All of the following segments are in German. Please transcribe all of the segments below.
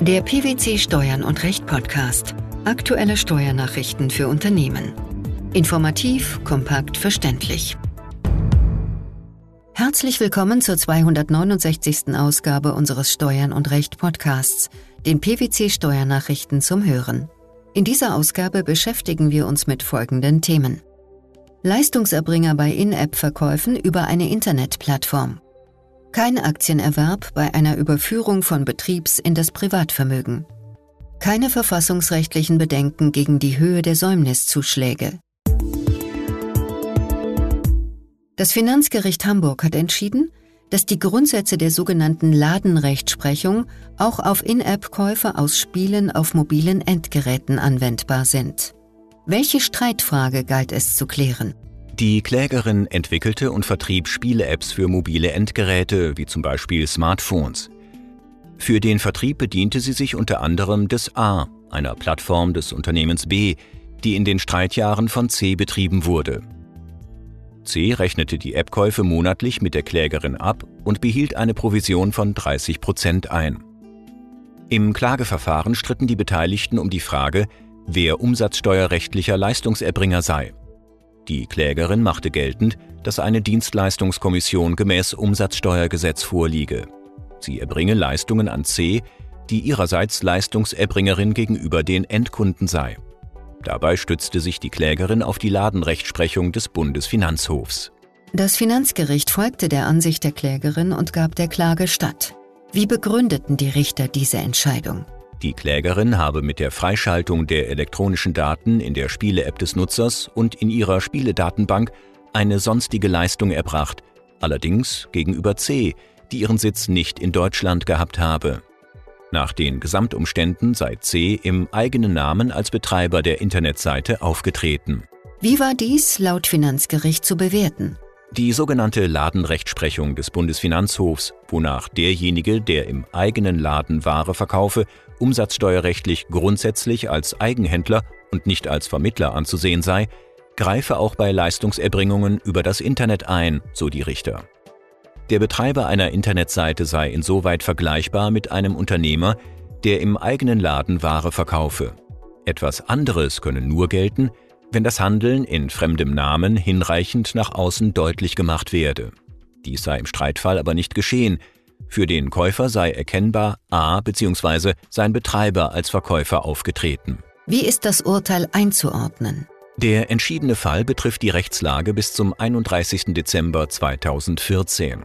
Der PwC Steuern und Recht Podcast. Aktuelle Steuernachrichten für Unternehmen. Informativ, kompakt, verständlich. Herzlich willkommen zur 269. Ausgabe unseres Steuern und Recht Podcasts, den PwC Steuernachrichten zum Hören. In dieser Ausgabe beschäftigen wir uns mit folgenden Themen. Leistungserbringer bei In-App-Verkäufen über eine Internetplattform. Kein Aktienerwerb bei einer Überführung von Betriebs in das Privatvermögen. Keine verfassungsrechtlichen Bedenken gegen die Höhe der Säumniszuschläge. Das Finanzgericht Hamburg hat entschieden, dass die Grundsätze der sogenannten Ladenrechtsprechung auch auf In-App-Käufe aus Spielen auf mobilen Endgeräten anwendbar sind. Welche Streitfrage galt es zu klären? Die Klägerin entwickelte und vertrieb Spiele-Apps für mobile Endgeräte, wie zum Beispiel Smartphones. Für den Vertrieb bediente sie sich unter anderem des A, einer Plattform des Unternehmens B, die in den Streitjahren von C betrieben wurde. C rechnete die App-Käufe monatlich mit der Klägerin ab und behielt eine Provision von 30 Prozent ein. Im Klageverfahren stritten die Beteiligten um die Frage, wer umsatzsteuerrechtlicher Leistungserbringer sei. Die Klägerin machte geltend, dass eine Dienstleistungskommission gemäß Umsatzsteuergesetz vorliege. Sie erbringe Leistungen an C, die ihrerseits Leistungserbringerin gegenüber den Endkunden sei. Dabei stützte sich die Klägerin auf die Ladenrechtsprechung des Bundesfinanzhofs. Das Finanzgericht folgte der Ansicht der Klägerin und gab der Klage statt. Wie begründeten die Richter diese Entscheidung? Die Klägerin habe mit der Freischaltung der elektronischen Daten in der Spiele-App des Nutzers und in ihrer Spieledatenbank eine sonstige Leistung erbracht, allerdings gegenüber C, die ihren Sitz nicht in Deutschland gehabt habe. Nach den Gesamtumständen sei C im eigenen Namen als Betreiber der Internetseite aufgetreten. Wie war dies laut Finanzgericht zu bewerten? Die sogenannte Ladenrechtsprechung des Bundesfinanzhofs, wonach derjenige, der im eigenen Laden Ware verkaufe, umsatzsteuerrechtlich grundsätzlich als Eigenhändler und nicht als Vermittler anzusehen sei, greife auch bei Leistungserbringungen über das Internet ein, so die Richter. Der Betreiber einer Internetseite sei insoweit vergleichbar mit einem Unternehmer, der im eigenen Laden Ware verkaufe. Etwas anderes könne nur gelten, wenn das Handeln in fremdem Namen hinreichend nach außen deutlich gemacht werde. Dies sei im Streitfall aber nicht geschehen. Für den Käufer sei erkennbar A bzw. sein Betreiber als Verkäufer aufgetreten. Wie ist das Urteil einzuordnen? Der entschiedene Fall betrifft die Rechtslage bis zum 31. Dezember 2014.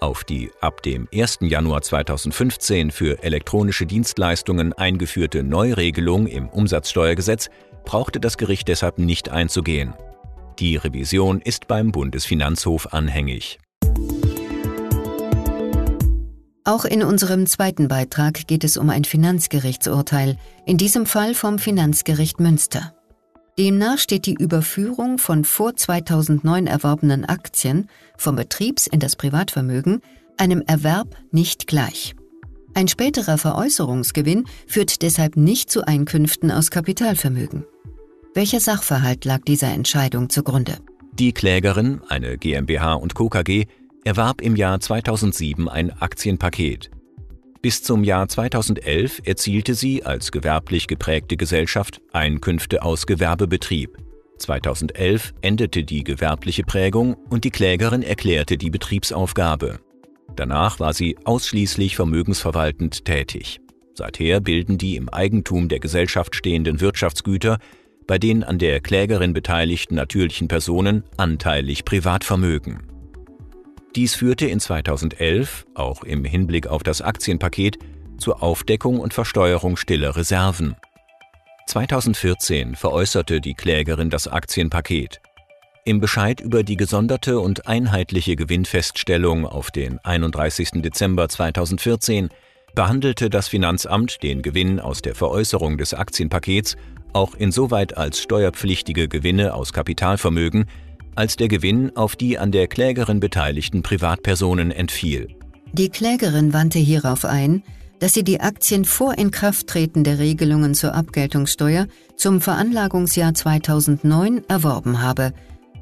Auf die ab dem 1. Januar 2015 für elektronische Dienstleistungen eingeführte Neuregelung im Umsatzsteuergesetz brauchte das Gericht deshalb nicht einzugehen. Die Revision ist beim Bundesfinanzhof anhängig. Auch in unserem zweiten Beitrag geht es um ein Finanzgerichtsurteil, in diesem Fall vom Finanzgericht Münster. Demnach steht die Überführung von vor 2009 erworbenen Aktien vom Betriebs- in das Privatvermögen einem Erwerb nicht gleich. Ein späterer Veräußerungsgewinn führt deshalb nicht zu Einkünften aus Kapitalvermögen. Welcher Sachverhalt lag dieser Entscheidung zugrunde? Die Klägerin, eine GmbH und Co. KG, erwarb im Jahr 2007 ein Aktienpaket. Bis zum Jahr 2011 erzielte sie als gewerblich geprägte Gesellschaft Einkünfte aus Gewerbebetrieb. 2011 endete die gewerbliche Prägung und die Klägerin erklärte die Betriebsaufgabe. Danach war sie ausschließlich vermögensverwaltend tätig. Seither bilden die im Eigentum der Gesellschaft stehenden Wirtschaftsgüter bei den an der Klägerin beteiligten natürlichen Personen anteilig Privatvermögen. Dies führte in 2011, auch im Hinblick auf das Aktienpaket, zur Aufdeckung und Versteuerung stiller Reserven. 2014 veräußerte die Klägerin das Aktienpaket. Im Bescheid über die gesonderte und einheitliche Gewinnfeststellung auf den 31. Dezember 2014 behandelte das Finanzamt den Gewinn aus der Veräußerung des Aktienpakets auch insoweit als steuerpflichtige Gewinne aus Kapitalvermögen, als der Gewinn auf die an der Klägerin beteiligten Privatpersonen entfiel. Die Klägerin wandte hierauf ein, dass sie die Aktien vor Inkrafttreten der Regelungen zur Abgeltungssteuer zum Veranlagungsjahr 2009 erworben habe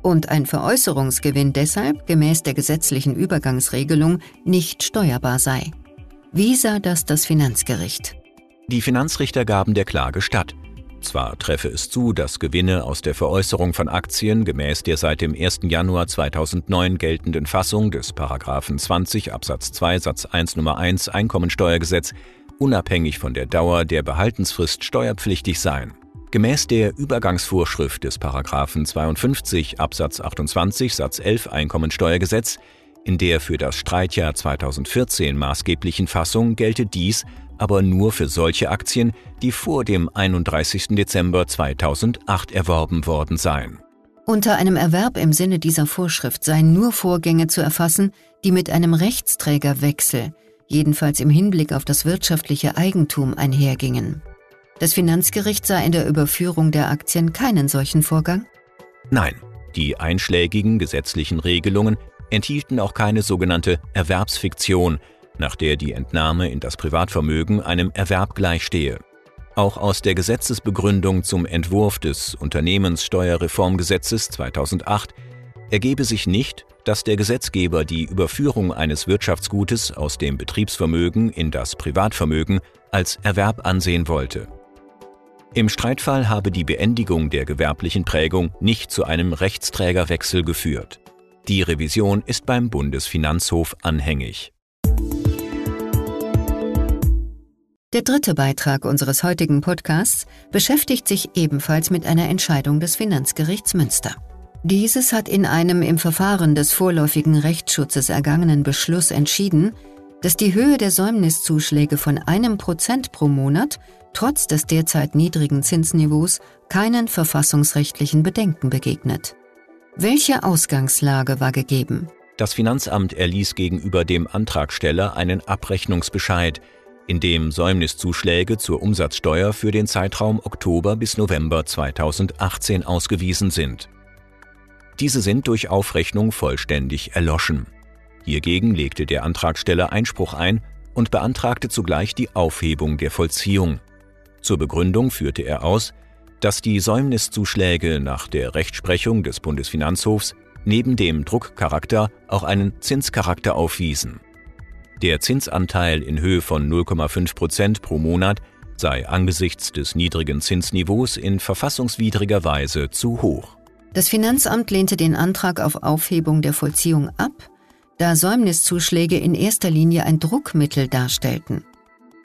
und ein Veräußerungsgewinn deshalb gemäß der gesetzlichen Übergangsregelung nicht steuerbar sei. Wie sah das das Finanzgericht? Die Finanzrichter gaben der Klage statt. Zwar treffe es zu, dass Gewinne aus der Veräußerung von Aktien gemäß der seit dem 1. Januar 2009 geltenden Fassung des Paragraphen 20 Absatz 2 Satz 1 Nummer 1 Einkommensteuergesetz unabhängig von der Dauer der Behaltensfrist steuerpflichtig seien. Gemäß der Übergangsvorschrift des Paragraphen 52 Absatz 28 Satz 11 Einkommensteuergesetz, in der für das Streitjahr 2014 maßgeblichen Fassung gelte dies aber nur für solche Aktien, die vor dem 31. Dezember 2008 erworben worden seien. Unter einem Erwerb im Sinne dieser Vorschrift seien nur Vorgänge zu erfassen, die mit einem Rechtsträgerwechsel, jedenfalls im Hinblick auf das wirtschaftliche Eigentum, einhergingen. Das Finanzgericht sah in der Überführung der Aktien keinen solchen Vorgang? Nein, die einschlägigen gesetzlichen Regelungen enthielten auch keine sogenannte Erwerbsfiktion, nach der die Entnahme in das Privatvermögen einem Erwerb gleichstehe. Auch aus der Gesetzesbegründung zum Entwurf des Unternehmenssteuerreformgesetzes 2008 ergebe sich nicht, dass der Gesetzgeber die Überführung eines Wirtschaftsgutes aus dem Betriebsvermögen in das Privatvermögen als Erwerb ansehen wollte. Im Streitfall habe die Beendigung der gewerblichen Prägung nicht zu einem Rechtsträgerwechsel geführt. Die Revision ist beim Bundesfinanzhof anhängig. Der dritte Beitrag unseres heutigen Podcasts beschäftigt sich ebenfalls mit einer Entscheidung des Finanzgerichts Münster. Dieses hat in einem im Verfahren des vorläufigen Rechtsschutzes ergangenen Beschluss entschieden, dass die Höhe der Säumniszuschläge von einem Prozent pro Monat trotz des derzeit niedrigen Zinsniveaus keinen verfassungsrechtlichen Bedenken begegnet. Welche Ausgangslage war gegeben? Das Finanzamt erließ gegenüber dem Antragsteller einen Abrechnungsbescheid, in dem Säumniszuschläge zur Umsatzsteuer für den Zeitraum Oktober bis November 2018 ausgewiesen sind. Diese sind durch Aufrechnung vollständig erloschen. Hiergegen legte der Antragsteller Einspruch ein und beantragte zugleich die Aufhebung der Vollziehung. Zur Begründung führte er aus, dass die Säumniszuschläge nach der Rechtsprechung des Bundesfinanzhofs neben dem Druckcharakter auch einen Zinscharakter aufwiesen. Der Zinsanteil in Höhe von 0,5 Prozent pro Monat sei angesichts des niedrigen Zinsniveaus in verfassungswidriger Weise zu hoch. Das Finanzamt lehnte den Antrag auf Aufhebung der Vollziehung ab, da Säumniszuschläge in erster Linie ein Druckmittel darstellten.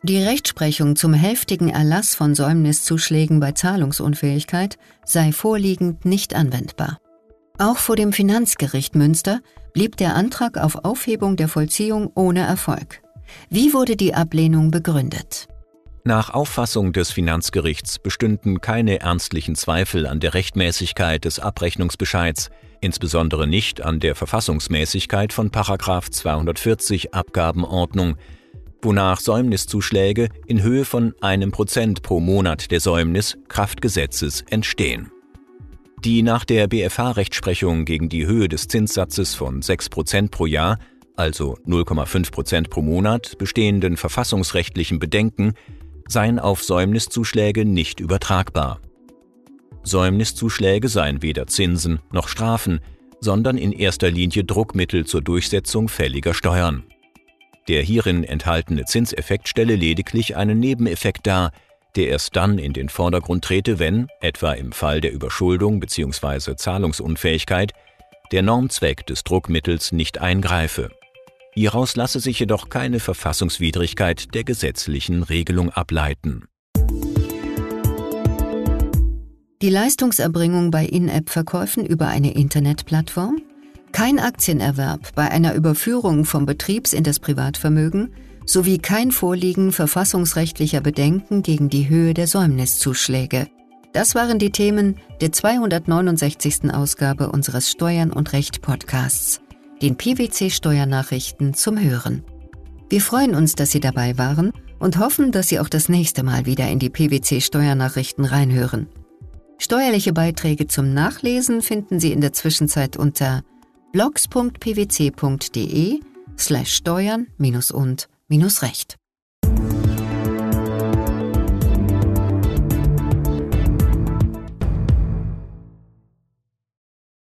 Die Rechtsprechung zum hälftigen Erlass von Säumniszuschlägen bei Zahlungsunfähigkeit sei vorliegend nicht anwendbar. Auch vor dem Finanzgericht Münster blieb der Antrag auf Aufhebung der Vollziehung ohne Erfolg. Wie wurde die Ablehnung begründet? Nach Auffassung des Finanzgerichts bestünden keine ernstlichen Zweifel an der Rechtmäßigkeit des Abrechnungsbescheids, insbesondere nicht an der Verfassungsmäßigkeit von 240 Abgabenordnung, wonach Säumniszuschläge in Höhe von einem Prozent pro Monat der Säumnis Kraftgesetzes entstehen. Die nach der BFH-Rechtsprechung gegen die Höhe des Zinssatzes von 6% pro Jahr, also 0,5% pro Monat, bestehenden verfassungsrechtlichen Bedenken seien auf Säumniszuschläge nicht übertragbar. Säumniszuschläge seien weder Zinsen noch Strafen, sondern in erster Linie Druckmittel zur Durchsetzung fälliger Steuern. Der hierin enthaltene Zinseffekt stelle lediglich einen Nebeneffekt dar, der erst dann in den Vordergrund trete, wenn, etwa im Fall der Überschuldung bzw. Zahlungsunfähigkeit, der Normzweck des Druckmittels nicht eingreife. Hieraus lasse sich jedoch keine Verfassungswidrigkeit der gesetzlichen Regelung ableiten. Die Leistungserbringung bei In-App-Verkäufen über eine Internetplattform? Kein Aktienerwerb bei einer Überführung vom Betriebs- in das Privatvermögen sowie kein Vorliegen verfassungsrechtlicher Bedenken gegen die Höhe der Säumniszuschläge. Das waren die Themen der 269. Ausgabe unseres Steuern und Recht Podcasts, den PwC Steuernachrichten zum Hören. Wir freuen uns, dass Sie dabei waren und hoffen, dass Sie auch das nächste Mal wieder in die PwC Steuernachrichten reinhören. Steuerliche Beiträge zum Nachlesen finden Sie in der Zwischenzeit unter blogs.pwc.de slash steuern und minus Recht.